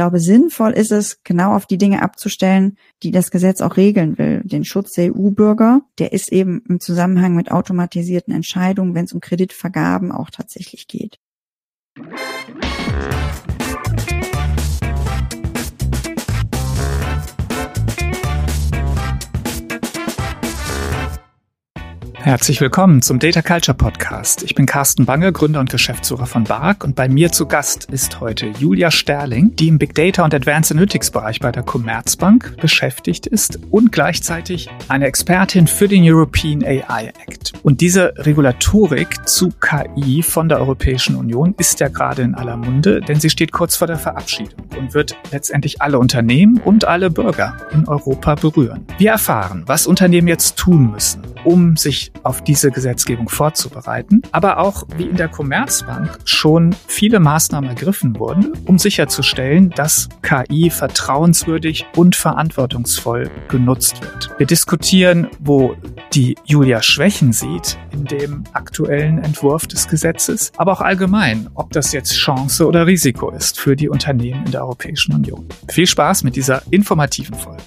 glaube, sinnvoll ist es, genau auf die Dinge abzustellen, die das Gesetz auch regeln will. Den Schutz der EU-Bürger, der ist eben im Zusammenhang mit automatisierten Entscheidungen, wenn es um Kreditvergaben auch tatsächlich geht. Herzlich willkommen zum Data Culture Podcast. Ich bin Carsten Bange, Gründer und Geschäftsführer von BARC und bei mir zu Gast ist heute Julia Sterling, die im Big Data und Advanced Analytics Bereich bei der Commerzbank beschäftigt ist und gleichzeitig eine Expertin für den European AI Act. Und diese Regulatorik zu KI von der Europäischen Union ist ja gerade in aller Munde, denn sie steht kurz vor der Verabschiedung und wird letztendlich alle Unternehmen und alle Bürger in Europa berühren. Wir erfahren, was Unternehmen jetzt tun müssen, um sich auf diese Gesetzgebung vorzubereiten, aber auch wie in der Commerzbank schon viele Maßnahmen ergriffen wurden, um sicherzustellen, dass KI vertrauenswürdig und verantwortungsvoll genutzt wird. Wir diskutieren, wo die Julia Schwächen sieht in dem aktuellen Entwurf des Gesetzes, aber auch allgemein, ob das jetzt Chance oder Risiko ist für die Unternehmen in der Europäischen Union. Viel Spaß mit dieser informativen Folge.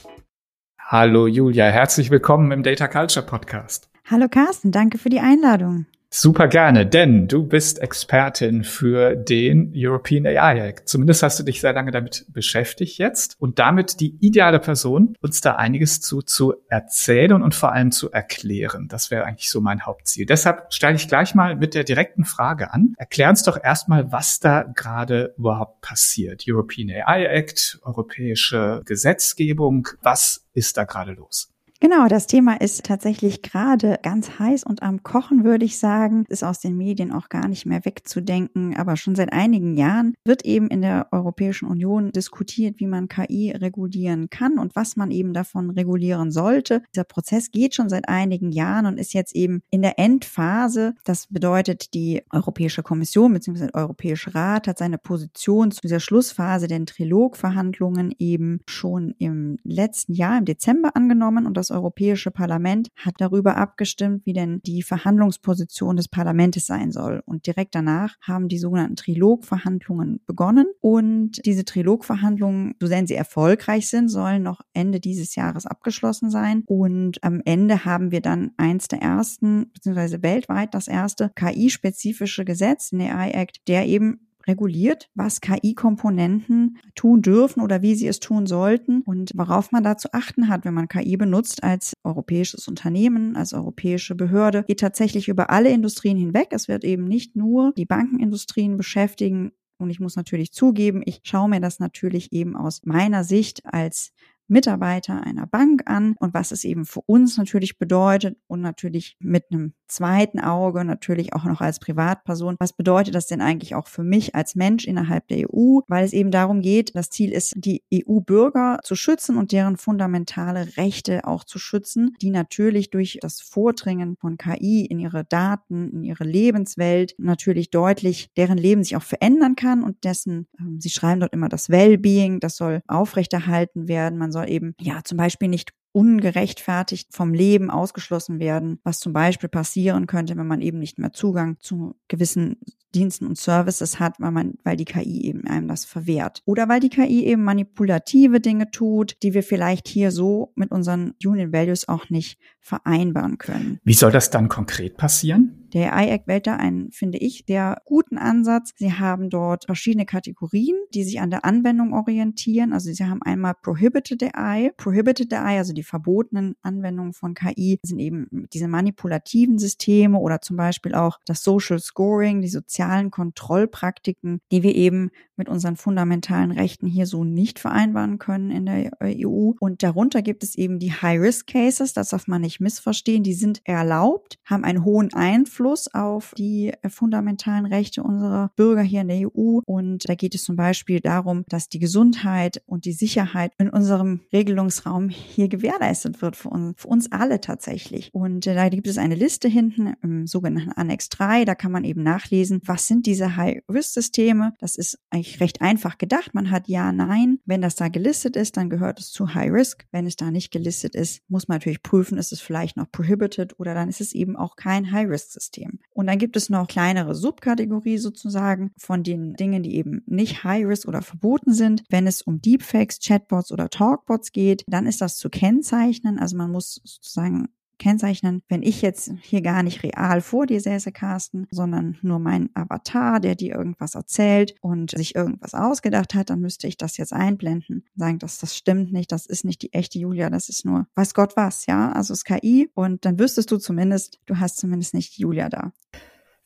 Hallo Julia, herzlich willkommen im Data Culture Podcast. Hallo Carsten, danke für die Einladung. Super gerne, denn du bist Expertin für den European AI Act. Zumindest hast du dich sehr lange damit beschäftigt jetzt und damit die ideale Person, uns da einiges zu, zu erzählen und vor allem zu erklären. Das wäre eigentlich so mein Hauptziel. Deshalb stelle ich gleich mal mit der direkten Frage an. Erklär uns doch erstmal, was da gerade überhaupt passiert. European AI Act, europäische Gesetzgebung. Was ist da gerade los? Genau, das Thema ist tatsächlich gerade ganz heiß und am Kochen, würde ich sagen. Ist aus den Medien auch gar nicht mehr wegzudenken. Aber schon seit einigen Jahren wird eben in der Europäischen Union diskutiert, wie man KI regulieren kann und was man eben davon regulieren sollte. Dieser Prozess geht schon seit einigen Jahren und ist jetzt eben in der Endphase. Das bedeutet, die Europäische Kommission bzw. der Europäische Rat hat seine Position zu dieser Schlussphase der Trilogverhandlungen eben schon im letzten Jahr, im Dezember angenommen und das Europäische Parlament hat darüber abgestimmt, wie denn die Verhandlungsposition des Parlaments sein soll. Und direkt danach haben die sogenannten Trilogverhandlungen begonnen. Und diese Trilogverhandlungen, so sehr sie erfolgreich sind, sollen noch Ende dieses Jahres abgeschlossen sein. Und am Ende haben wir dann eins der ersten, beziehungsweise weltweit das erste KI-spezifische Gesetz, den AI Act, der eben reguliert, was KI-Komponenten tun dürfen oder wie sie es tun sollten und worauf man da zu achten hat, wenn man KI benutzt als europäisches Unternehmen, als europäische Behörde, geht tatsächlich über alle Industrien hinweg. Es wird eben nicht nur die Bankenindustrien beschäftigen, und ich muss natürlich zugeben, ich schaue mir das natürlich eben aus meiner Sicht als Mitarbeiter einer Bank an und was es eben für uns natürlich bedeutet und natürlich mit einem zweiten Auge natürlich auch noch als Privatperson. Was bedeutet das denn eigentlich auch für mich als Mensch innerhalb der EU? Weil es eben darum geht, das Ziel ist, die EU-Bürger zu schützen und deren fundamentale Rechte auch zu schützen, die natürlich durch das Vordringen von KI in ihre Daten, in ihre Lebenswelt natürlich deutlich, deren Leben sich auch verändern kann und dessen, ähm, Sie schreiben dort immer das Wellbeing, das soll aufrechterhalten werden. Man soll eben ja zum Beispiel nicht ungerechtfertigt vom Leben ausgeschlossen werden, was zum Beispiel passieren könnte, wenn man eben nicht mehr Zugang zu gewissen Diensten und Services hat, weil man, weil die KI eben einem das verwehrt. Oder weil die KI eben manipulative Dinge tut, die wir vielleicht hier so mit unseren Union Values auch nicht vereinbaren können. Wie soll das dann konkret passieren? Der AI-Act wählt da einen, finde ich, sehr guten Ansatz. Sie haben dort verschiedene Kategorien, die sich an der Anwendung orientieren. Also sie haben einmal Prohibited AI. Prohibited AI, also die verbotenen Anwendungen von KI, sind eben diese manipulativen Systeme oder zum Beispiel auch das Social Scoring, die sozialen Kontrollpraktiken, die wir eben mit unseren fundamentalen Rechten hier so nicht vereinbaren können in der EU. Und darunter gibt es eben die High-Risk-Cases, das darf man nicht missverstehen, die sind erlaubt, haben einen hohen Einfluss auf die äh, fundamentalen Rechte unserer Bürger hier in der EU. Und da geht es zum Beispiel darum, dass die Gesundheit und die Sicherheit in unserem Regelungsraum hier gewährleistet wird für uns, für uns alle tatsächlich. Und äh, da gibt es eine Liste hinten im sogenannten Annex 3. Da kann man eben nachlesen, was sind diese High-Risk-Systeme. Das ist eigentlich recht einfach gedacht. Man hat ja, nein. Wenn das da gelistet ist, dann gehört es zu High Risk. Wenn es da nicht gelistet ist, muss man natürlich prüfen, ist es vielleicht noch prohibited oder dann ist es eben auch kein High-Risk-System. System. Und dann gibt es noch kleinere Subkategorie sozusagen von den Dingen, die eben nicht High Risk oder verboten sind. Wenn es um Deepfakes, Chatbots oder Talkbots geht, dann ist das zu kennzeichnen. Also man muss sozusagen kennzeichnen, wenn ich jetzt hier gar nicht real vor dir säße, Carsten, sondern nur mein Avatar, der dir irgendwas erzählt und sich irgendwas ausgedacht hat, dann müsste ich das jetzt einblenden, sagen, dass das stimmt nicht, das ist nicht die echte Julia, das ist nur, weiß Gott was, ja, also es ist KI und dann wüsstest du zumindest, du hast zumindest nicht Julia da.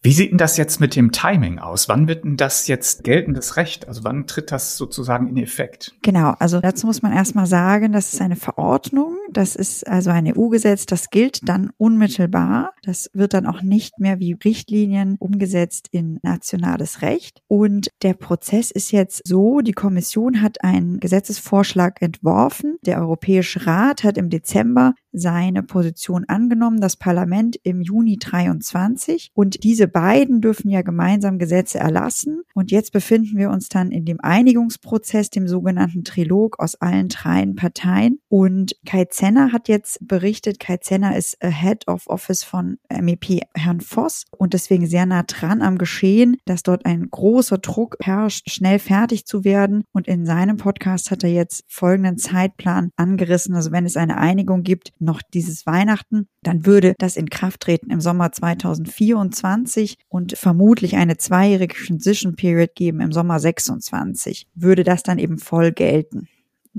Wie sieht denn das jetzt mit dem Timing aus? Wann wird denn das jetzt geltendes Recht? Also wann tritt das sozusagen in Effekt? Genau, also dazu muss man erstmal sagen, das ist eine Verordnung, das ist also ein EU-Gesetz, das gilt dann unmittelbar. Das wird dann auch nicht mehr wie Richtlinien umgesetzt in nationales Recht. Und der Prozess ist jetzt so, die Kommission hat einen Gesetzesvorschlag entworfen. Der Europäische Rat hat im Dezember seine Position angenommen, das Parlament im Juni 23. Und diese beiden dürfen ja gemeinsam Gesetze erlassen. Und jetzt befinden wir uns dann in dem Einigungsprozess, dem sogenannten Trilog aus allen dreien Parteien. Und Kai Zenner hat jetzt berichtet, Kai Zenner ist Head of Office von MEP Herrn Voss und deswegen sehr nah dran am Geschehen, dass dort ein großer Druck herrscht, schnell fertig zu werden. Und in seinem Podcast hat er jetzt folgenden Zeitplan angerissen. Also wenn es eine Einigung gibt, noch dieses Weihnachten, dann würde das in Kraft treten im Sommer 2024 und vermutlich eine zweijährige Transition Period geben im Sommer 26. Würde das dann eben voll gelten,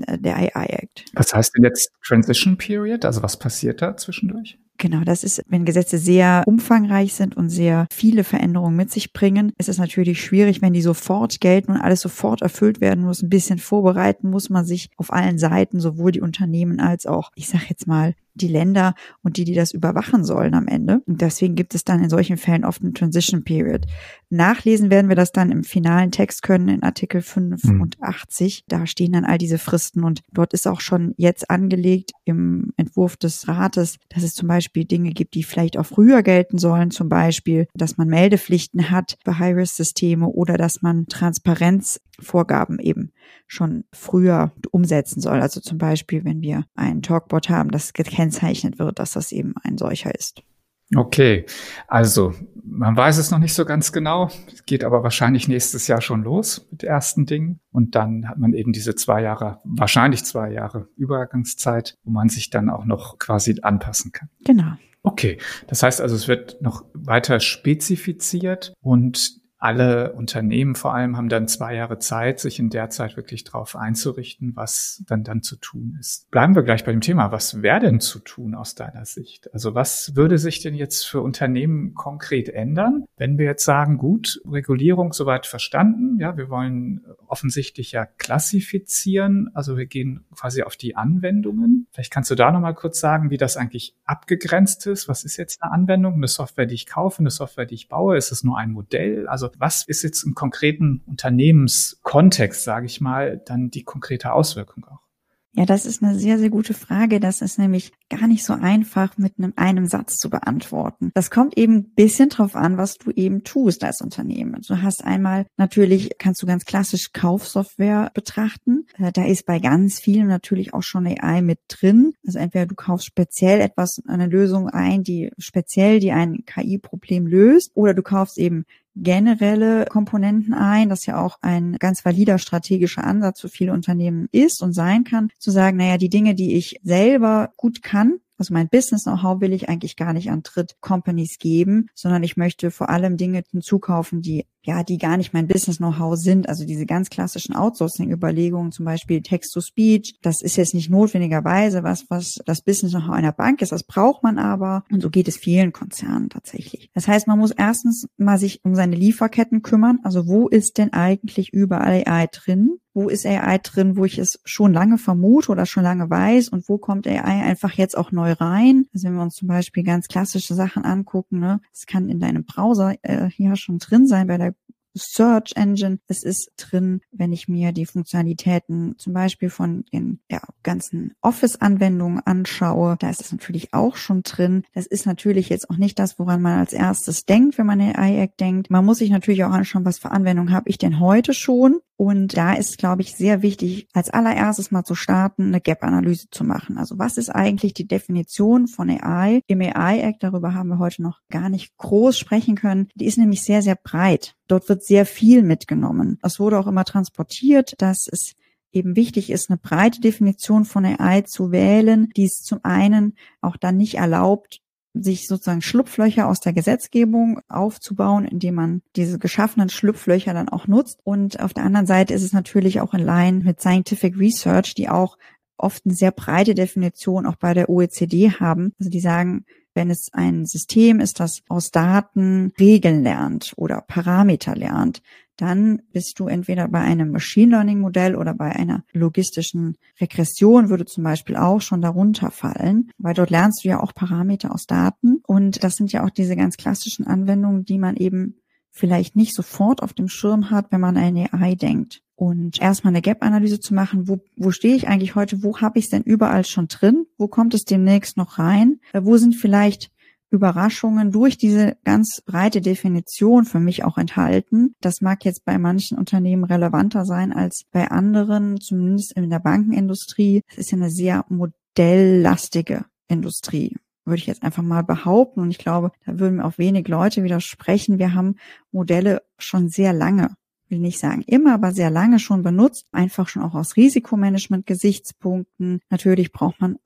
äh, der AI Act. Was heißt denn jetzt Transition Period? Also was passiert da zwischendurch? Genau, das ist, wenn Gesetze sehr umfangreich sind und sehr viele Veränderungen mit sich bringen, ist es natürlich schwierig, wenn die sofort gelten und alles sofort erfüllt werden muss. Ein bisschen vorbereiten muss man sich auf allen Seiten, sowohl die Unternehmen als auch, ich sag jetzt mal, die Länder und die, die das überwachen sollen am Ende. Und deswegen gibt es dann in solchen Fällen oft eine Transition Period. Nachlesen werden wir das dann im finalen Text können in Artikel 85. Mhm. Da stehen dann all diese Fristen und dort ist auch schon jetzt angelegt im Entwurf des Rates, dass es zum Beispiel Dinge gibt, die vielleicht auch früher gelten sollen. Zum Beispiel, dass man Meldepflichten hat bei High-Risk-Systeme oder dass man Transparenzvorgaben eben schon früher umsetzen soll. Also zum Beispiel, wenn wir einen Talkbot haben, das gekennzeichnet wird, dass das eben ein solcher ist. Okay, also man weiß es noch nicht so ganz genau, es geht aber wahrscheinlich nächstes Jahr schon los mit ersten Dingen und dann hat man eben diese zwei Jahre, wahrscheinlich zwei Jahre Übergangszeit, wo man sich dann auch noch quasi anpassen kann. Genau. Okay, das heißt also, es wird noch weiter spezifiziert und alle Unternehmen vor allem haben dann zwei Jahre Zeit, sich in der Zeit wirklich darauf einzurichten, was dann dann zu tun ist. Bleiben wir gleich bei dem Thema. Was wäre denn zu tun aus deiner Sicht? Also was würde sich denn jetzt für Unternehmen konkret ändern, wenn wir jetzt sagen, gut, Regulierung soweit verstanden, ja, wir wollen offensichtlich ja klassifizieren, also wir gehen quasi auf die Anwendungen. Vielleicht kannst du da nochmal kurz sagen, wie das eigentlich abgegrenzt ist. Was ist jetzt eine Anwendung? Eine Software, die ich kaufe, eine Software, die ich baue? Ist es nur ein Modell? Also was ist jetzt im konkreten Unternehmenskontext, sage ich mal, dann die konkrete Auswirkung auch? Ja, das ist eine sehr, sehr gute Frage. Das ist nämlich gar nicht so einfach mit einem, einem Satz zu beantworten. Das kommt eben ein bisschen drauf an, was du eben tust als Unternehmen. Du hast einmal natürlich, kannst du ganz klassisch Kaufsoftware betrachten. Äh, da ist bei ganz vielen natürlich auch schon AI mit drin. Also entweder du kaufst speziell etwas, eine Lösung ein, die speziell die ein KI-Problem löst, oder du kaufst eben generelle Komponenten ein, das ja auch ein ganz valider strategischer Ansatz für viele Unternehmen ist und sein kann, zu sagen, naja, die Dinge, die ich selber gut kann, also mein Business-Know-how will ich eigentlich gar nicht an Dritt-Companies geben, sondern ich möchte vor allem Dinge hinzukaufen, die ja, die gar nicht mein Business-Know-how sind. Also diese ganz klassischen Outsourcing-Überlegungen, zum Beispiel Text-to-Speech, das ist jetzt nicht notwendigerweise was, was das Business-Know-how einer Bank ist. Das braucht man aber. Und so geht es vielen Konzernen tatsächlich. Das heißt, man muss erstens mal sich um seine Lieferketten kümmern. Also wo ist denn eigentlich überall AI drin? wo ist AI drin, wo ich es schon lange vermute oder schon lange weiß und wo kommt AI einfach jetzt auch neu rein. Also wenn wir uns zum Beispiel ganz klassische Sachen angucken, ne, es kann in deinem Browser äh, ja schon drin sein bei der Search Engine. Es ist drin, wenn ich mir die Funktionalitäten zum Beispiel von den ja, ganzen Office-Anwendungen anschaue. Da ist es natürlich auch schon drin. Das ist natürlich jetzt auch nicht das, woran man als erstes denkt, wenn man an AI-Act denkt. Man muss sich natürlich auch anschauen, was für Anwendungen habe ich denn heute schon. Und da ist, glaube ich, sehr wichtig, als allererstes mal zu starten, eine Gap-Analyse zu machen. Also was ist eigentlich die Definition von AI? Im AI-Act, darüber haben wir heute noch gar nicht groß sprechen können, die ist nämlich sehr, sehr breit. Dort wird sehr viel mitgenommen. Es wurde auch immer transportiert, dass es eben wichtig ist, eine breite Definition von AI zu wählen, die es zum einen auch dann nicht erlaubt, sich sozusagen Schlupflöcher aus der Gesetzgebung aufzubauen, indem man diese geschaffenen Schlupflöcher dann auch nutzt. Und auf der anderen Seite ist es natürlich auch in Line mit Scientific Research, die auch oft eine sehr breite Definition auch bei der OECD haben. Also die sagen, wenn es ein System ist, das aus Daten Regeln lernt oder Parameter lernt, dann bist du entweder bei einem Machine Learning Modell oder bei einer logistischen Regression würde zum Beispiel auch schon darunter fallen, weil dort lernst du ja auch Parameter aus Daten. Und das sind ja auch diese ganz klassischen Anwendungen, die man eben vielleicht nicht sofort auf dem Schirm hat, wenn man an AI denkt. Und erstmal eine Gap-Analyse zu machen, wo, wo stehe ich eigentlich heute, wo habe ich es denn überall schon drin, wo kommt es demnächst noch rein, äh, wo sind vielleicht Überraschungen durch diese ganz breite Definition für mich auch enthalten. Das mag jetzt bei manchen Unternehmen relevanter sein als bei anderen, zumindest in der Bankenindustrie. Es ist ja eine sehr modelllastige Industrie würde ich jetzt einfach mal behaupten. Und ich glaube, da würden mir auch wenig Leute widersprechen. Wir haben Modelle schon sehr lange will nicht sagen immer, aber sehr lange schon benutzt, einfach schon auch aus Risikomanagement-Gesichtspunkten. Natürlich braucht man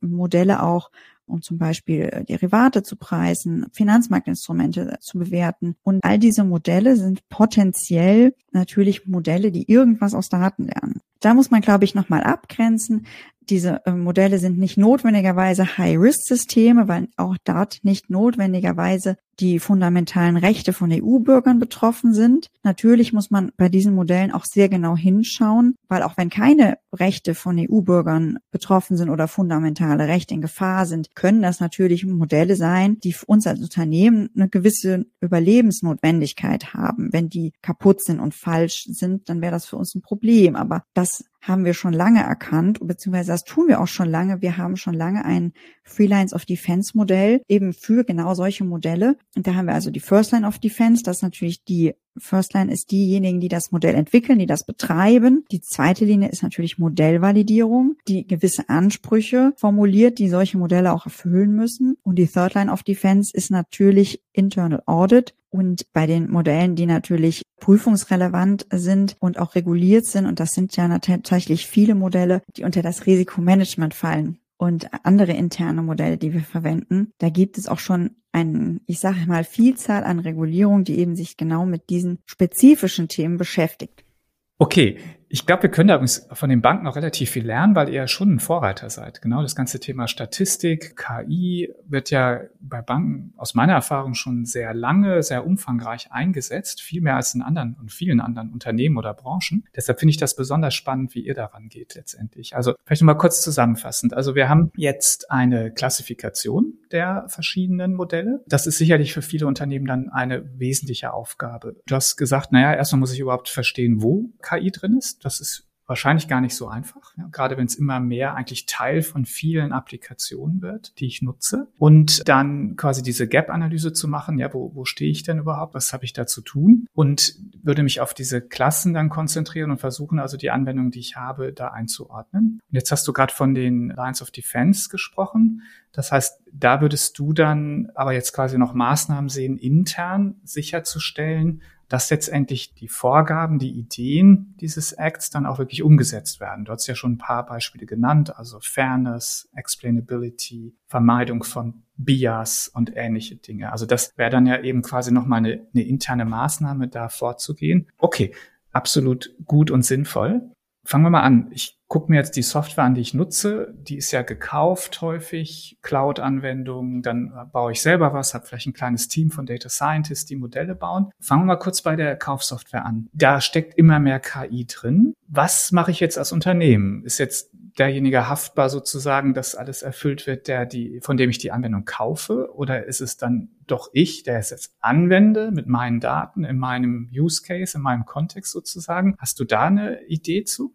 Modelle auch, um zum Beispiel Derivate zu preisen, Finanzmarktinstrumente zu bewerten. Und all diese Modelle sind potenziell natürlich Modelle, die irgendwas aus Daten lernen. Da muss man, glaube ich, nochmal abgrenzen diese äh, Modelle sind nicht notwendigerweise High-Risk-Systeme, weil auch dort nicht notwendigerweise die fundamentalen Rechte von EU-Bürgern betroffen sind. Natürlich muss man bei diesen Modellen auch sehr genau hinschauen, weil auch wenn keine Rechte von EU-Bürgern betroffen sind oder fundamentale Rechte in Gefahr sind, können das natürlich Modelle sein, die für uns als Unternehmen eine gewisse Überlebensnotwendigkeit haben. Wenn die kaputt sind und falsch sind, dann wäre das für uns ein Problem. Aber das haben wir schon lange erkannt, beziehungsweise das tun wir auch schon lange. Wir haben schon lange ein Free Lines of Defense Modell eben für genau solche Modelle. Und da haben wir also die First Line of Defense. Das ist natürlich die First Line ist diejenigen, die das Modell entwickeln, die das betreiben. Die zweite Linie ist natürlich Modellvalidierung, die gewisse Ansprüche formuliert, die solche Modelle auch erfüllen müssen. Und die Third Line of Defense ist natürlich Internal Audit, und bei den Modellen, die natürlich prüfungsrelevant sind und auch reguliert sind, und das sind ja tatsächlich viele Modelle, die unter das Risikomanagement fallen und andere interne Modelle, die wir verwenden, da gibt es auch schon ein, ich sage mal, Vielzahl an Regulierungen, die eben sich genau mit diesen spezifischen Themen beschäftigt. Okay, ich glaube, wir können da übrigens von den Banken auch relativ viel lernen, weil ihr ja schon ein Vorreiter seid. Genau das ganze Thema Statistik, KI wird ja bei Banken aus meiner Erfahrung schon sehr lange, sehr umfangreich eingesetzt, viel mehr als in anderen und vielen anderen Unternehmen oder Branchen. Deshalb finde ich das besonders spannend, wie ihr daran geht letztendlich. Also vielleicht nochmal kurz zusammenfassend. Also wir haben jetzt eine Klassifikation der verschiedenen Modelle. Das ist sicherlich für viele Unternehmen dann eine wesentliche Aufgabe. Du hast gesagt, naja, erstmal muss ich überhaupt verstehen, wo KI drin ist. Das ist wahrscheinlich gar nicht so einfach, ja, gerade wenn es immer mehr eigentlich Teil von vielen Applikationen wird, die ich nutze. Und dann quasi diese Gap-Analyse zu machen, ja, wo, wo stehe ich denn überhaupt, was habe ich da zu tun? Und würde mich auf diese Klassen dann konzentrieren und versuchen, also die Anwendungen, die ich habe, da einzuordnen. Und jetzt hast du gerade von den Lines of Defense gesprochen. Das heißt, da würdest du dann aber jetzt quasi noch Maßnahmen sehen, intern sicherzustellen, dass letztendlich die Vorgaben, die Ideen dieses Acts dann auch wirklich umgesetzt werden. Du hast ja schon ein paar Beispiele genannt, also Fairness, Explainability, Vermeidung von Bias und ähnliche Dinge. Also das wäre dann ja eben quasi nochmal eine, eine interne Maßnahme, da vorzugehen. Okay, absolut gut und sinnvoll. Fangen wir mal an. Ich gucke mir jetzt die Software an, die ich nutze. Die ist ja gekauft häufig, Cloud-Anwendungen. Dann baue ich selber was, habe vielleicht ein kleines Team von Data Scientists, die Modelle bauen. Fangen wir mal kurz bei der Kaufsoftware an. Da steckt immer mehr KI drin. Was mache ich jetzt als Unternehmen? Ist jetzt derjenige haftbar sozusagen, dass alles erfüllt wird, der die, von dem ich die Anwendung kaufe? Oder ist es dann doch ich, der es jetzt anwende mit meinen Daten in meinem Use Case, in meinem Kontext sozusagen? Hast du da eine Idee zu?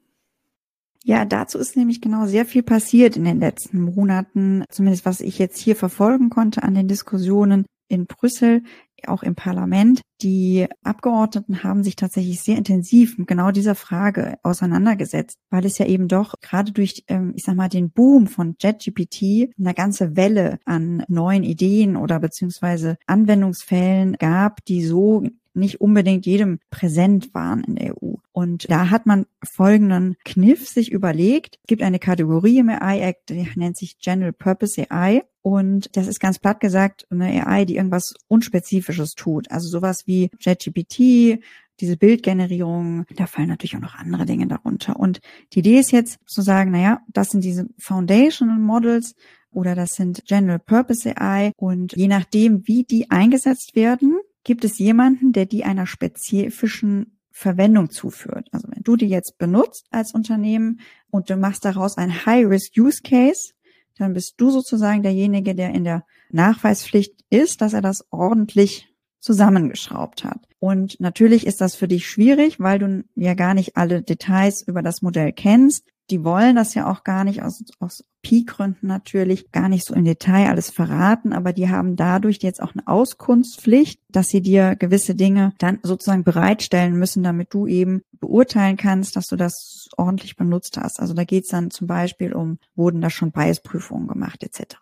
Ja, dazu ist nämlich genau sehr viel passiert in den letzten Monaten, zumindest was ich jetzt hier verfolgen konnte an den Diskussionen in Brüssel, auch im Parlament. Die Abgeordneten haben sich tatsächlich sehr intensiv mit genau dieser Frage auseinandergesetzt, weil es ja eben doch gerade durch, ähm, ich sag mal, den Boom von JetGPT eine ganze Welle an neuen Ideen oder beziehungsweise Anwendungsfällen gab, die so nicht unbedingt jedem präsent waren in der EU. Und da hat man folgenden Kniff sich überlegt. Es gibt eine Kategorie im AI Act, die nennt sich General Purpose AI. Und das ist ganz platt gesagt eine AI, die irgendwas Unspezifisches tut. Also sowas wie JetGPT, diese Bildgenerierung, da fallen natürlich auch noch andere Dinge darunter. Und die Idee ist jetzt zu sagen, naja, das sind diese Foundational Models oder das sind General Purpose AI und je nachdem, wie die eingesetzt werden, gibt es jemanden, der die einer spezifischen Verwendung zuführt. Also wenn du die jetzt benutzt als Unternehmen und du machst daraus ein High-Risk-Use-Case, dann bist du sozusagen derjenige, der in der Nachweispflicht ist, dass er das ordentlich zusammengeschraubt hat. Und natürlich ist das für dich schwierig, weil du ja gar nicht alle Details über das Modell kennst die wollen das ja auch gar nicht aus, aus Pi-Gründen natürlich gar nicht so im Detail alles verraten, aber die haben dadurch jetzt auch eine Auskunftspflicht, dass sie dir gewisse Dinge dann sozusagen bereitstellen müssen, damit du eben beurteilen kannst, dass du das ordentlich benutzt hast. Also da geht es dann zum Beispiel um, wurden da schon Biasprüfungen gemacht etc.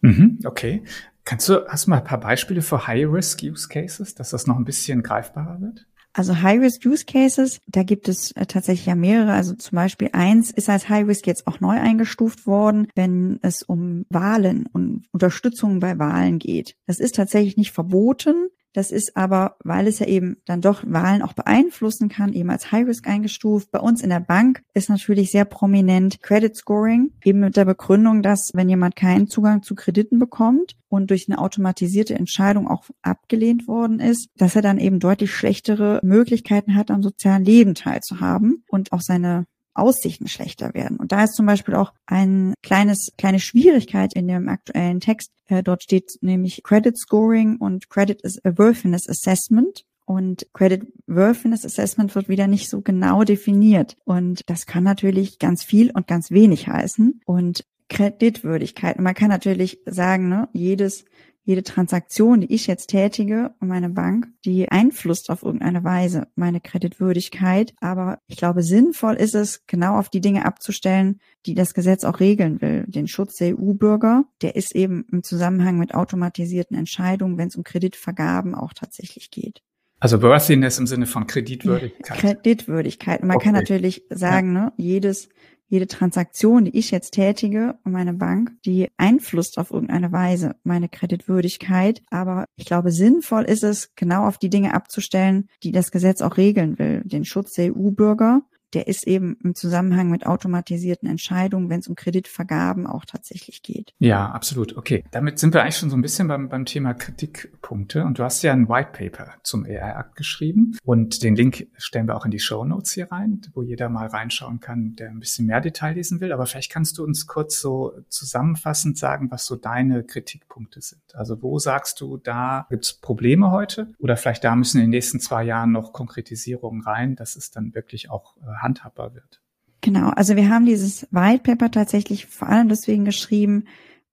Mhm, okay. Kannst du, hast du mal ein paar Beispiele für High-Risk-Use-Cases, dass das noch ein bisschen greifbarer wird? Also High-Risk-Use-Cases, da gibt es äh, tatsächlich ja mehrere. Also zum Beispiel eins ist als High-Risk jetzt auch neu eingestuft worden, wenn es um Wahlen und Unterstützung bei Wahlen geht. Das ist tatsächlich nicht verboten, das ist aber, weil es ja eben dann doch Wahlen auch beeinflussen kann, eben als High Risk eingestuft. Bei uns in der Bank ist natürlich sehr prominent Credit Scoring, eben mit der Begründung, dass wenn jemand keinen Zugang zu Krediten bekommt und durch eine automatisierte Entscheidung auch abgelehnt worden ist, dass er dann eben deutlich schlechtere Möglichkeiten hat, am sozialen Leben teilzuhaben und auch seine Aussichten schlechter werden. Und da ist zum Beispiel auch ein kleines, kleine Schwierigkeit in dem aktuellen Text. Äh, dort steht nämlich Credit Scoring und Credit Worthiness Assessment. Und Credit Worthiness Assessment wird wieder nicht so genau definiert. Und das kann natürlich ganz viel und ganz wenig heißen. Und Kreditwürdigkeit. Und man kann natürlich sagen, ne, jedes jede Transaktion, die ich jetzt tätige und meine Bank, die einflusst auf irgendeine Weise meine Kreditwürdigkeit. Aber ich glaube, sinnvoll ist es, genau auf die Dinge abzustellen, die das Gesetz auch regeln will. Den Schutz der EU-Bürger, der ist eben im Zusammenhang mit automatisierten Entscheidungen, wenn es um Kreditvergaben auch tatsächlich geht. Also Worthiness im Sinne von Kreditwürdigkeit. Kreditwürdigkeit. Und man okay. kann natürlich sagen, ne, jedes jede Transaktion, die ich jetzt tätige und meine Bank, die einflusst auf irgendeine Weise meine Kreditwürdigkeit. Aber ich glaube, sinnvoll ist es, genau auf die Dinge abzustellen, die das Gesetz auch regeln will. Den Schutz der EU-Bürger, der ist eben im Zusammenhang mit automatisierten Entscheidungen, wenn es um Kreditvergaben auch tatsächlich geht. Ja, absolut. Okay. Damit sind wir eigentlich schon so ein bisschen beim, beim Thema Kritikpunkte. Und du hast ja ein White Paper zum AI-Akt geschrieben. Und den Link stellen wir auch in die Show Notes hier rein, wo jeder mal reinschauen kann, der ein bisschen mehr Detail lesen will. Aber vielleicht kannst du uns kurz so zusammenfassend sagen, was so deine Kritikpunkte sind. Also wo sagst du, da gibt es Probleme heute? Oder vielleicht da müssen in den nächsten zwei Jahren noch Konkretisierungen rein, dass es dann wirklich auch äh, handhabbar wird. Genau, also wir haben dieses White Paper tatsächlich vor allem deswegen geschrieben,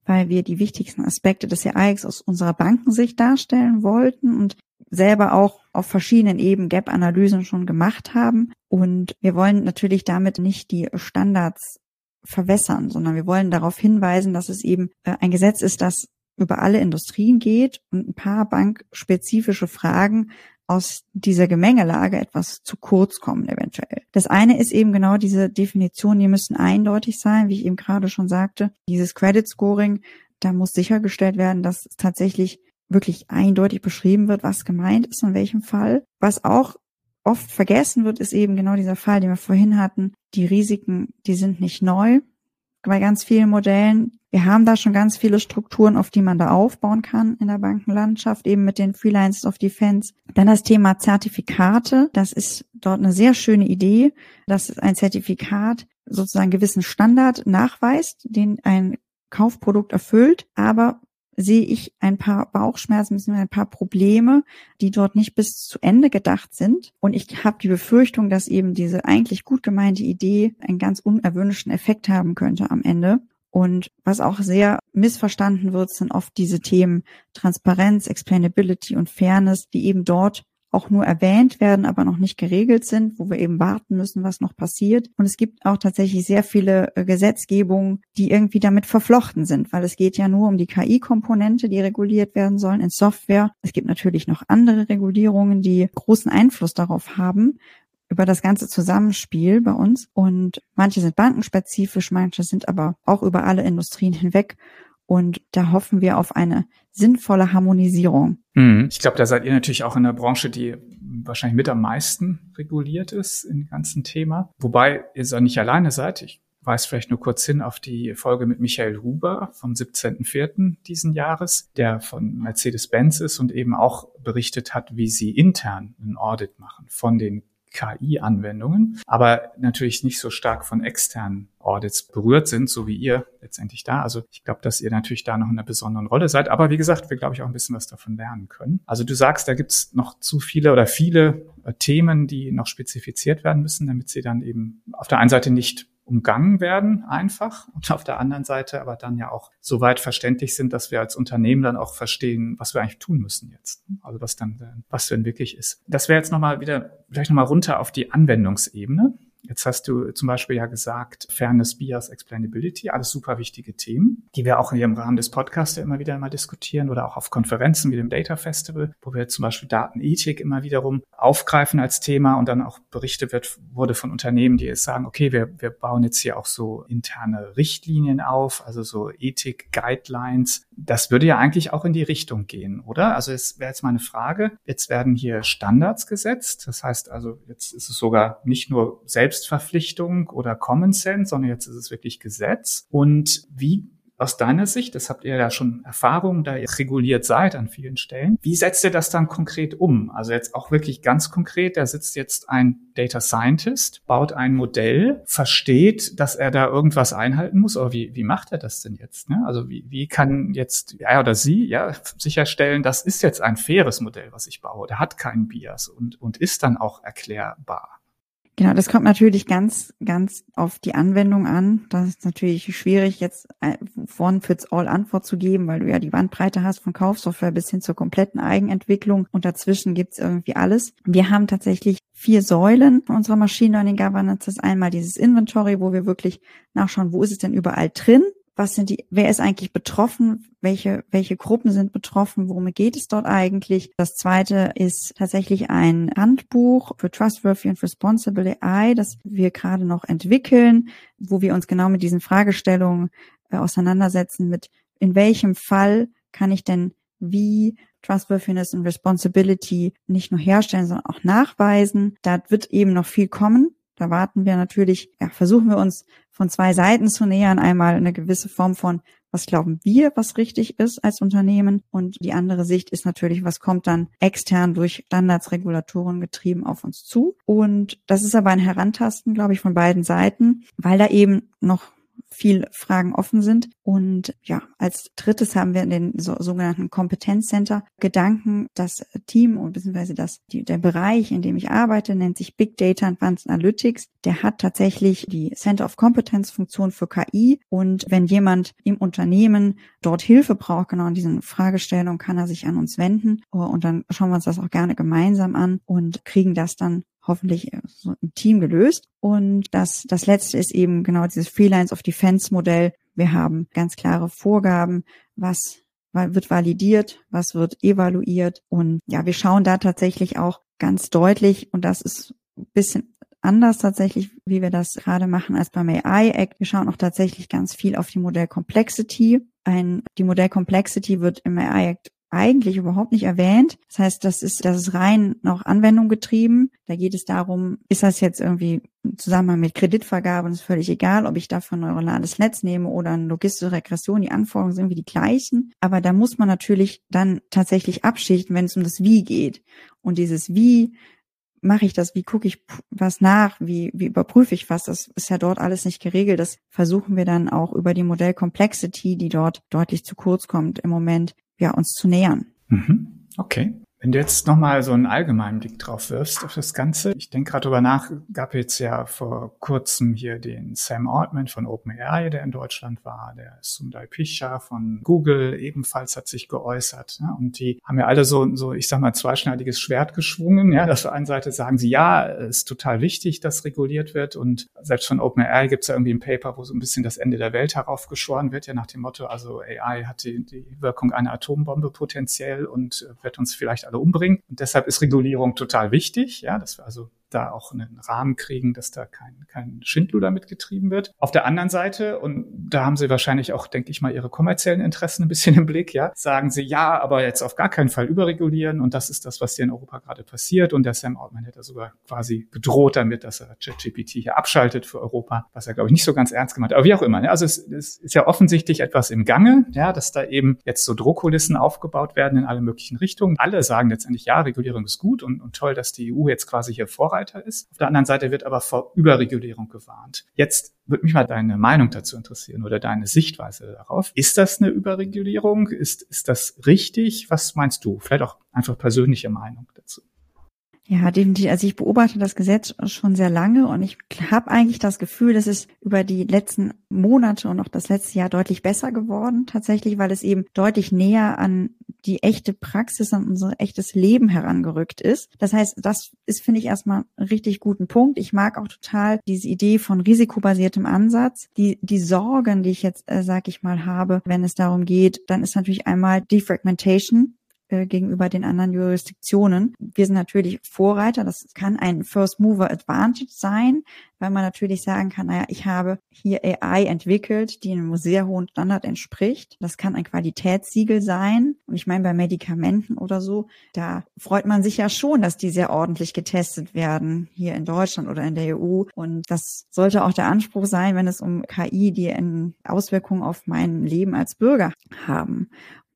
weil wir die wichtigsten Aspekte des EIX aus unserer Bankensicht darstellen wollten und selber auch auf verschiedenen Ebenen Gap-Analysen schon gemacht haben. Und wir wollen natürlich damit nicht die Standards verwässern, sondern wir wollen darauf hinweisen, dass es eben äh, ein Gesetz ist, das über alle Industrien geht und ein paar bankspezifische Fragen aus dieser Gemengelage etwas zu kurz kommen eventuell. Das eine ist eben genau diese Definition, die müssen eindeutig sein, wie ich eben gerade schon sagte. Dieses Credit Scoring, da muss sichergestellt werden, dass tatsächlich wirklich eindeutig beschrieben wird, was gemeint ist in welchem Fall. Was auch oft vergessen wird, ist eben genau dieser Fall, den wir vorhin hatten. Die Risiken, die sind nicht neu. Bei ganz vielen Modellen. Wir haben da schon ganz viele Strukturen, auf die man da aufbauen kann in der Bankenlandschaft, eben mit den Freelancers of Defense. Dann das Thema Zertifikate. Das ist dort eine sehr schöne Idee, dass ein Zertifikat sozusagen gewissen Standard nachweist, den ein Kaufprodukt erfüllt, aber sehe ich ein paar Bauchschmerzen, ein paar Probleme, die dort nicht bis zu Ende gedacht sind. Und ich habe die Befürchtung, dass eben diese eigentlich gut gemeinte Idee einen ganz unerwünschten Effekt haben könnte am Ende. Und was auch sehr missverstanden wird, sind oft diese Themen Transparenz, Explainability und Fairness, die eben dort auch nur erwähnt werden, aber noch nicht geregelt sind, wo wir eben warten müssen, was noch passiert. Und es gibt auch tatsächlich sehr viele äh, Gesetzgebungen, die irgendwie damit verflochten sind, weil es geht ja nur um die KI-Komponente, die reguliert werden sollen in Software. Es gibt natürlich noch andere Regulierungen, die großen Einfluss darauf haben über das ganze Zusammenspiel bei uns. Und manche sind bankenspezifisch, manche sind aber auch über alle Industrien hinweg. Und da hoffen wir auf eine sinnvolle Harmonisierung. Hm. Ich glaube, da seid ihr natürlich auch in der Branche, die wahrscheinlich mit am meisten reguliert ist im ganzen Thema. Wobei ihr so nicht alleine seid. Ich weise vielleicht nur kurz hin auf die Folge mit Michael Huber vom 17.04. diesen Jahres, der von Mercedes-Benz ist und eben auch berichtet hat, wie sie intern ein Audit machen von den KI-Anwendungen, aber natürlich nicht so stark von externen Audits berührt sind, so wie ihr letztendlich da. Also ich glaube, dass ihr natürlich da noch in einer besonderen Rolle seid. Aber wie gesagt, wir glaube ich auch ein bisschen was davon lernen können. Also du sagst, da gibt's noch zu viele oder viele äh, Themen, die noch spezifiziert werden müssen, damit sie dann eben auf der einen Seite nicht umgangen werden einfach und auf der anderen Seite aber dann ja auch so weit verständlich sind, dass wir als Unternehmen dann auch verstehen, was wir eigentlich tun müssen jetzt. Also was dann, was denn wirklich ist. Das wäre jetzt nochmal wieder, vielleicht nochmal runter auf die Anwendungsebene. Jetzt hast du zum Beispiel ja gesagt, Fairness, Bias, Explainability, alles super wichtige Themen, die wir auch hier im Rahmen des Podcasts immer wieder mal diskutieren oder auch auf Konferenzen wie dem Data Festival, wo wir zum Beispiel Datenethik immer wiederum aufgreifen als Thema und dann auch berichtet wird, wurde von Unternehmen, die jetzt sagen, okay, wir, wir bauen jetzt hier auch so interne Richtlinien auf, also so Ethik-Guidelines. Das würde ja eigentlich auch in die Richtung gehen, oder? Also es wäre jetzt meine Frage. Jetzt werden hier Standards gesetzt. Das heißt also, jetzt ist es sogar nicht nur selbst Selbstverpflichtung oder Common Sense, sondern jetzt ist es wirklich Gesetz. Und wie aus deiner Sicht, das habt ihr ja schon Erfahrung, da ihr reguliert seid an vielen Stellen. Wie setzt ihr das dann konkret um? Also jetzt auch wirklich ganz konkret, da sitzt jetzt ein Data Scientist, baut ein Modell, versteht, dass er da irgendwas einhalten muss, aber wie, wie macht er das denn jetzt? Ne? Also wie, wie kann jetzt er oder sie ja sicherstellen, das ist jetzt ein faires Modell, was ich baue, der hat keinen Bias und, und ist dann auch erklärbar? Genau, das kommt natürlich ganz, ganz auf die Anwendung an. Das ist natürlich schwierig, jetzt One-Fits-All-Antwort zu geben, weil du ja die Bandbreite hast von Kaufsoftware bis hin zur kompletten Eigenentwicklung und dazwischen gibt's irgendwie alles. Wir haben tatsächlich vier Säulen unserer Machine Learning Governance. Das ist einmal dieses Inventory, wo wir wirklich nachschauen, wo ist es denn überall drin? Was sind die, wer ist eigentlich betroffen, welche, welche Gruppen sind betroffen, worum geht es dort eigentlich. Das zweite ist tatsächlich ein Handbuch für Trustworthy and Responsible AI, das wir gerade noch entwickeln, wo wir uns genau mit diesen Fragestellungen äh, auseinandersetzen, mit in welchem Fall kann ich denn wie Trustworthiness und Responsibility nicht nur herstellen, sondern auch nachweisen. Da wird eben noch viel kommen. Da warten wir natürlich, ja, versuchen wir uns von zwei Seiten zu nähern. Einmal eine gewisse Form von, was glauben wir, was richtig ist als Unternehmen? Und die andere Sicht ist natürlich, was kommt dann extern durch Standards, Regulatoren getrieben auf uns zu? Und das ist aber ein Herantasten, glaube ich, von beiden Seiten, weil da eben noch viel Fragen offen sind. Und ja, als drittes haben wir den so, sogenannten Kompetenzcenter Gedanken. Das Team und beziehungsweise das, die, der Bereich, in dem ich arbeite, nennt sich Big Data Advanced Analytics. Der hat tatsächlich die Center of Competence Funktion für KI. Und wenn jemand im Unternehmen dort Hilfe braucht, genau in diesen Fragestellungen, kann er sich an uns wenden. Und dann schauen wir uns das auch gerne gemeinsam an und kriegen das dann hoffentlich äh, im Team gelöst. Und das, das letzte ist eben genau dieses Freelance of Defense Modell. Wir haben ganz klare Vorgaben, was wird validiert, was wird evaluiert. Und ja, wir schauen da tatsächlich auch ganz deutlich, und das ist ein bisschen anders tatsächlich, wie wir das gerade machen als beim AI Act. Wir schauen auch tatsächlich ganz viel auf die Modell Complexity. Ein, die Modell Complexity wird im AI Act eigentlich überhaupt nicht erwähnt. Das heißt, das ist, das ist rein noch Anwendung getrieben. Da geht es darum, ist das jetzt irgendwie im Zusammenhang mit Kreditvergabe und ist völlig egal, ob ich dafür ein neuronales Netz nehme oder eine logistische Regression. Die Anforderungen sind wie die gleichen. Aber da muss man natürlich dann tatsächlich abschichten, wenn es um das Wie geht. Und dieses Wie mache ich das? Wie gucke ich was nach? Wie, wie überprüfe ich was? Das ist ja dort alles nicht geregelt. Das versuchen wir dann auch über die Modell Complexity, die dort deutlich zu kurz kommt im Moment, ja, uns zu nähern. Mhm. Okay. Wenn du jetzt nochmal so einen allgemeinen Blick drauf wirfst auf das Ganze, ich denke gerade drüber nach, gab jetzt ja vor kurzem hier den Sam Altman von OpenAI, der in Deutschland war, der Sundar Pichai von Google ebenfalls hat sich geäußert. Ja, und die haben ja alle so, so, ich sag mal, zweischneidiges Schwert geschwungen. Ja, auf der einen Seite sagen sie, ja, es ist total wichtig, dass reguliert wird. Und selbst von OpenAI gibt es ja irgendwie ein Paper, wo so ein bisschen das Ende der Welt heraufgeschworen wird, ja nach dem Motto, also AI hat die, die Wirkung einer Atombombe potenziell und wird uns vielleicht alle alle umbringen. Und deshalb ist Regulierung total wichtig, ja, dass wir also da auch einen Rahmen kriegen, dass da kein, kein Schindluder mitgetrieben wird. Auf der anderen Seite, und da haben sie wahrscheinlich auch, denke ich mal, ihre kommerziellen Interessen ein bisschen im Blick, ja, sagen sie, ja, aber jetzt auf gar keinen Fall überregulieren und das ist das, was hier in Europa gerade passiert. Und der Sam Altman hätte sogar quasi gedroht damit, dass er ChatGPT hier abschaltet für Europa, was er, glaube ich, nicht so ganz ernst gemeint hat. Aber wie auch immer, ja, also es, es ist ja offensichtlich etwas im Gange, ja, dass da eben jetzt so Drohkulissen aufgebaut werden in alle möglichen Richtungen. Alle sagen letztendlich, ja, Regulierung ist gut und, und toll, dass die EU jetzt quasi hier Vorreiter Vorreiter ist. Auf der anderen Seite wird aber vor Überregulierung gewarnt. Jetzt würde mich mal deine Meinung dazu interessieren oder deine Sichtweise darauf. Ist das eine Überregulierung? Ist, ist das richtig? Was meinst du? Vielleicht auch einfach persönliche Meinung dazu. Ja, definitiv. Also ich beobachte das Gesetz schon sehr lange und ich habe eigentlich das Gefühl, dass es über die letzten Monate und auch das letzte Jahr deutlich besser geworden, tatsächlich, weil es eben deutlich näher an die echte Praxis, an unser echtes Leben herangerückt ist. Das heißt, das ist, finde ich, erstmal einen richtig guten Punkt. Ich mag auch total diese Idee von risikobasiertem Ansatz. Die, die Sorgen, die ich jetzt, äh, sag ich mal, habe, wenn es darum geht, dann ist natürlich einmal Defragmentation äh, gegenüber den anderen Jurisdiktionen. Wir sind natürlich Vorreiter. Das kann ein First Mover Advantage sein, weil man natürlich sagen kann, naja, ich habe hier AI entwickelt, die einem sehr hohen Standard entspricht. Das kann ein Qualitätssiegel sein. Und ich meine, bei Medikamenten oder so, da freut man sich ja schon, dass die sehr ordentlich getestet werden, hier in Deutschland oder in der EU. Und das sollte auch der Anspruch sein, wenn es um KI, die Auswirkungen auf mein Leben als Bürger haben.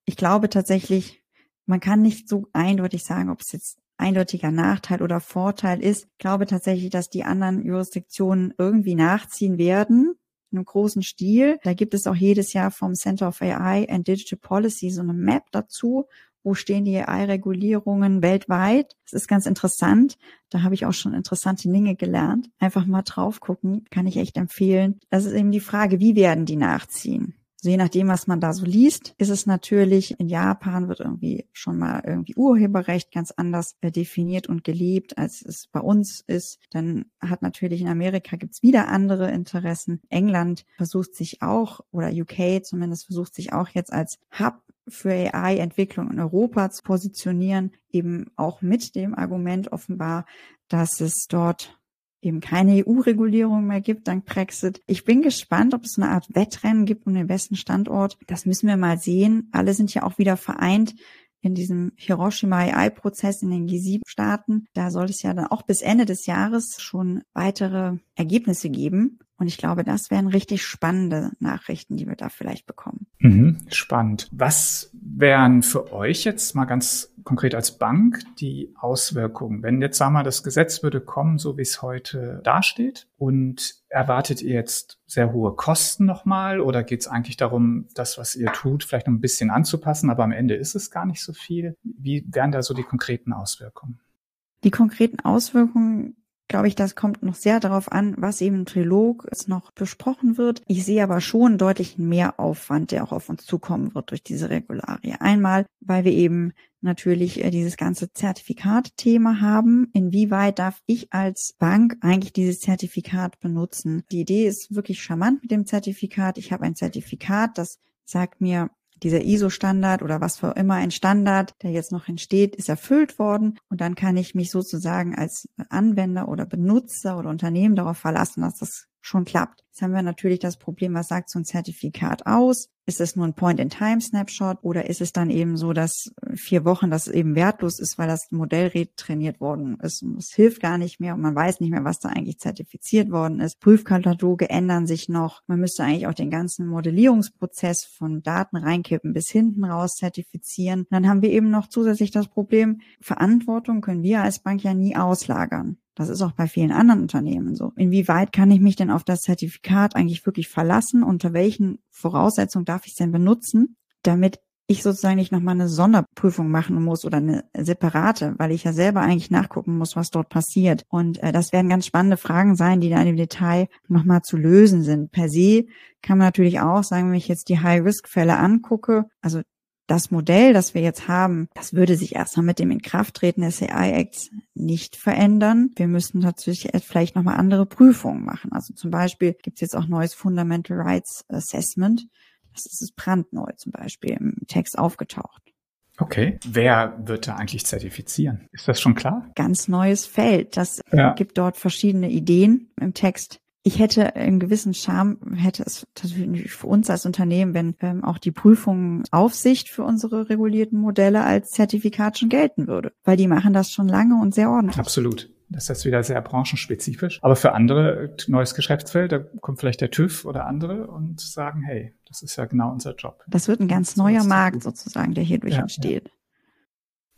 Ich glaube tatsächlich, man kann nicht so eindeutig sagen, ob es jetzt eindeutiger Nachteil oder Vorteil ist. Ich glaube tatsächlich, dass die anderen Jurisdiktionen irgendwie nachziehen werden in einem großen Stil. Da gibt es auch jedes Jahr vom Center of AI and Digital Policy so eine Map dazu. Wo stehen die AI-Regulierungen weltweit? Das ist ganz interessant. Da habe ich auch schon interessante Dinge gelernt. Einfach mal drauf gucken, kann ich echt empfehlen. Das ist eben die Frage, wie werden die nachziehen? Je nachdem, was man da so liest, ist es natürlich, in Japan wird irgendwie schon mal irgendwie Urheberrecht ganz anders äh, definiert und gelebt, als es bei uns ist. Dann hat natürlich in Amerika gibt's wieder andere Interessen. England versucht sich auch, oder UK zumindest versucht sich auch jetzt als Hub für AI-Entwicklung in Europa zu positionieren, eben auch mit dem Argument offenbar, dass es dort eben keine EU-Regulierung mehr gibt dank Brexit. Ich bin gespannt, ob es eine Art Wettrennen gibt um den besten Standort. Das müssen wir mal sehen. Alle sind ja auch wieder vereint in diesem Hiroshima AI-Prozess in den G7-Staaten. Da soll es ja dann auch bis Ende des Jahres schon weitere Ergebnisse geben. Und ich glaube, das wären richtig spannende Nachrichten, die wir da vielleicht bekommen. Mhm, spannend. Was wären für euch jetzt mal ganz konkret als Bank die Auswirkungen, wenn jetzt sagen wir, das Gesetz würde kommen, so wie es heute dasteht? Und erwartet ihr jetzt sehr hohe Kosten nochmal oder geht es eigentlich darum, das, was ihr tut, vielleicht noch ein bisschen anzupassen, aber am Ende ist es gar nicht so viel? Wie wären da so die konkreten Auswirkungen? Die konkreten Auswirkungen glaube ich, das kommt noch sehr darauf an, was eben im Trilog es noch besprochen wird. Ich sehe aber schon deutlichen Mehraufwand, der auch auf uns zukommen wird durch diese Regularie. Einmal, weil wir eben natürlich äh, dieses ganze Zertifikat-Thema haben. Inwieweit darf ich als Bank eigentlich dieses Zertifikat benutzen? Die Idee ist wirklich charmant mit dem Zertifikat. Ich habe ein Zertifikat, das sagt mir, dieser ISO-Standard oder was für immer ein Standard, der jetzt noch entsteht, ist erfüllt worden. Und dann kann ich mich sozusagen als Anwender oder Benutzer oder Unternehmen darauf verlassen, dass das schon klappt. Jetzt haben wir natürlich das Problem, was sagt so ein Zertifikat aus? Ist es nur ein Point-in-Time-Snapshot oder ist es dann eben so, dass vier Wochen das eben wertlos ist, weil das Modell retrainiert worden ist und es hilft gar nicht mehr und man weiß nicht mehr, was da eigentlich zertifiziert worden ist. Prüfkataloge ändern sich noch. Man müsste eigentlich auch den ganzen Modellierungsprozess von Daten reinkippen bis hinten raus zertifizieren. Dann haben wir eben noch zusätzlich das Problem, Verantwortung können wir als Bank ja nie auslagern. Das ist auch bei vielen anderen Unternehmen so. Inwieweit kann ich mich denn auf das Zertifikat eigentlich wirklich verlassen? Unter welchen Voraussetzungen darf ich es denn benutzen, damit ich sozusagen nicht nochmal eine Sonderprüfung machen muss oder eine separate, weil ich ja selber eigentlich nachgucken muss, was dort passiert. Und äh, das werden ganz spannende Fragen sein, die da im Detail nochmal zu lösen sind. Per se kann man natürlich auch sagen, wenn ich jetzt die High-Risk-Fälle angucke, also das Modell, das wir jetzt haben, das würde sich erstmal mit dem Inkrafttreten des AI-Acts nicht verändern. Wir müssten natürlich vielleicht nochmal andere Prüfungen machen. Also zum Beispiel gibt es jetzt auch neues Fundamental Rights Assessment. Das ist brandneu zum Beispiel im Text aufgetaucht. Okay. Wer wird da eigentlich zertifizieren? Ist das schon klar? Ganz neues Feld. Das ja. gibt dort verschiedene Ideen im Text ich hätte einen gewissen Charme, hätte es natürlich für uns als Unternehmen, wenn ähm, auch die Prüfungsaufsicht für unsere regulierten Modelle als Zertifikat schon gelten würde, weil die machen das schon lange und sehr ordentlich. Absolut. Das ist jetzt wieder sehr branchenspezifisch. Aber für andere, neues Geschäftsfeld, da kommt vielleicht der TÜV oder andere und sagen, hey, das ist ja genau unser Job. Das wird ein ganz neuer Markt sozusagen, der hierdurch ja, entsteht. Ja.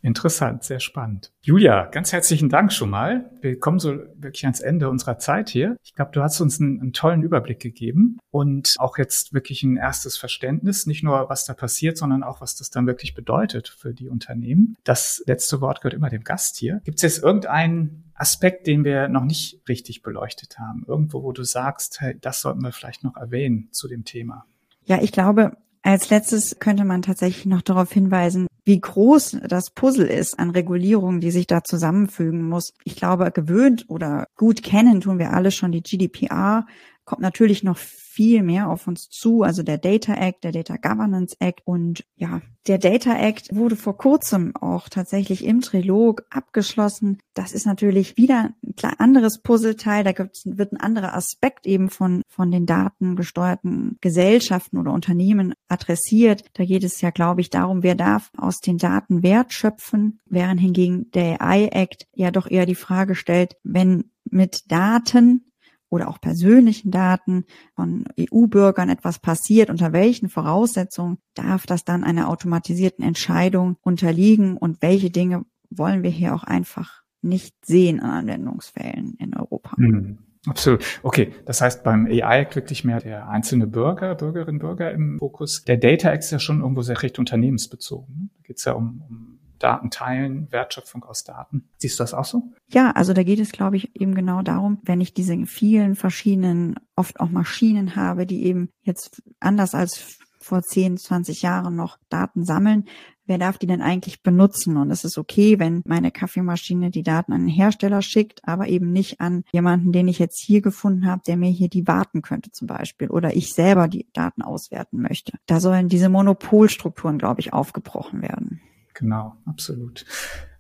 Interessant, sehr spannend. Julia, ganz herzlichen Dank schon mal. Wir kommen so wirklich ans Ende unserer Zeit hier. Ich glaube, du hast uns einen, einen, tollen Überblick gegeben und auch jetzt wirklich ein erstes Verständnis, nicht nur was da passiert, sondern auch was das dann wirklich bedeutet für die Unternehmen. Das letzte Wort gehört immer dem Gast hier. Gibt es jetzt irgendeinen Aspekt, den wir noch nicht richtig beleuchtet haben? Irgendwo, wo du sagst, hey, das sollten wir vielleicht noch erwähnen zu dem Thema? Ja, ich glaube, als letztes könnte man tatsächlich noch darauf hinweisen, wie groß das Puzzle ist an Regulierungen, die sich da zusammenfügen muss. Ich glaube, gewöhnt oder gut kennen tun wir alle schon die GDPR, kommt natürlich noch viel mehr auf uns zu. Also der Data Act, der Data Governance Act und ja, der Data Act wurde vor kurzem auch tatsächlich im Trilog abgeschlossen. Das ist natürlich wieder ein anderes Puzzleteil. Da wird ein anderer Aspekt eben von, von den datengesteuerten Gesellschaften oder Unternehmen adressiert. Da geht es ja, glaube ich, darum, wer darf aus den Daten Wert schöpfen, während hingegen der AI Act ja doch eher die Frage stellt, wenn mit Daten oder auch persönlichen Daten von EU-Bürgern etwas passiert, unter welchen Voraussetzungen darf das dann einer automatisierten Entscheidung unterliegen und welche Dinge wollen wir hier auch einfach nicht sehen an Anwendungsfällen in Europa. Mhm. Absolut. Okay, das heißt beim AI-Act wirklich mehr der einzelne Bürger, Bürgerinnen, Bürger im Fokus. Der Data Act ist ja schon irgendwo sehr recht unternehmensbezogen. Da geht es ja um, um Daten teilen, Wertschöpfung aus Daten. Siehst du das auch so? Ja, also da geht es, glaube ich, eben genau darum, wenn ich diese vielen verschiedenen, oft auch Maschinen habe, die eben jetzt anders als vor 10, 20 Jahren noch Daten sammeln, wer darf die denn eigentlich benutzen? Und es ist okay, wenn meine Kaffeemaschine die Daten an den Hersteller schickt, aber eben nicht an jemanden, den ich jetzt hier gefunden habe, der mir hier die warten könnte zum Beispiel oder ich selber die Daten auswerten möchte. Da sollen diese Monopolstrukturen, glaube ich, aufgebrochen werden. Genau, absolut.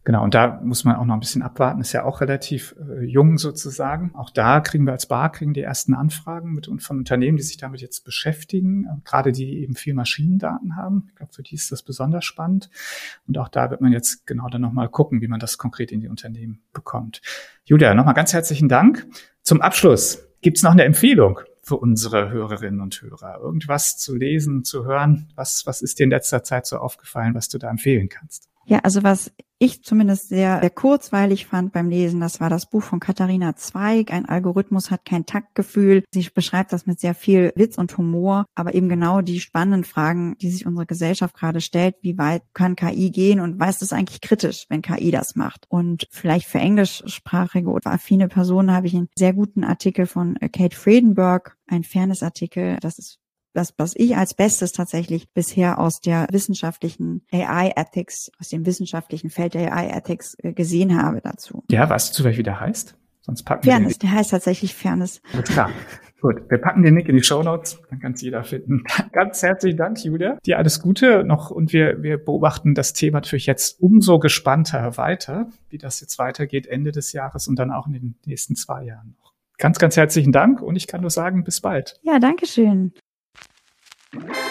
Genau, und da muss man auch noch ein bisschen abwarten, ist ja auch relativ äh, jung sozusagen. Auch da kriegen wir als Bar kriegen die ersten Anfragen mit von Unternehmen, die sich damit jetzt beschäftigen, äh, gerade die eben viel Maschinendaten haben. Ich glaube, für die ist das besonders spannend. Und auch da wird man jetzt genau dann nochmal gucken, wie man das konkret in die Unternehmen bekommt. Julia, nochmal ganz herzlichen Dank. Zum Abschluss gibt's noch eine Empfehlung für unsere Hörerinnen und Hörer? Irgendwas zu lesen, zu hören? Was, was ist dir in letzter Zeit so aufgefallen, was du da empfehlen kannst? Ja, also was ich zumindest sehr, sehr kurzweilig fand beim Lesen, das war das Buch von Katharina Zweig. Ein Algorithmus hat kein Taktgefühl. Sie beschreibt das mit sehr viel Witz und Humor, aber eben genau die spannenden Fragen, die sich unsere Gesellschaft gerade stellt. Wie weit kann KI gehen und weiß es eigentlich kritisch, wenn KI das macht? Und vielleicht für englischsprachige oder affine Personen habe ich einen sehr guten Artikel von Kate Friedenberg, ein Fairness-Artikel. Das ist das, was ich als Bestes tatsächlich bisher aus der wissenschaftlichen AI Ethics, aus dem wissenschaftlichen Feld der AI Ethics äh, gesehen habe dazu. Ja, weißt du zufällig, wie der heißt? Sonst packen Fairness, wir der heißt tatsächlich Fairness. Alles klar. Gut, wir packen den Nick in die Show Notes, dann kann es jeder finden. Ganz herzlichen Dank, Julia. Dir alles Gute noch und wir, wir beobachten das Thema natürlich jetzt umso gespannter weiter, wie das jetzt weitergeht Ende des Jahres und dann auch in den nächsten zwei Jahren noch. Ganz, ganz herzlichen Dank und ich kann nur sagen, bis bald. Ja, danke schön. Yeah.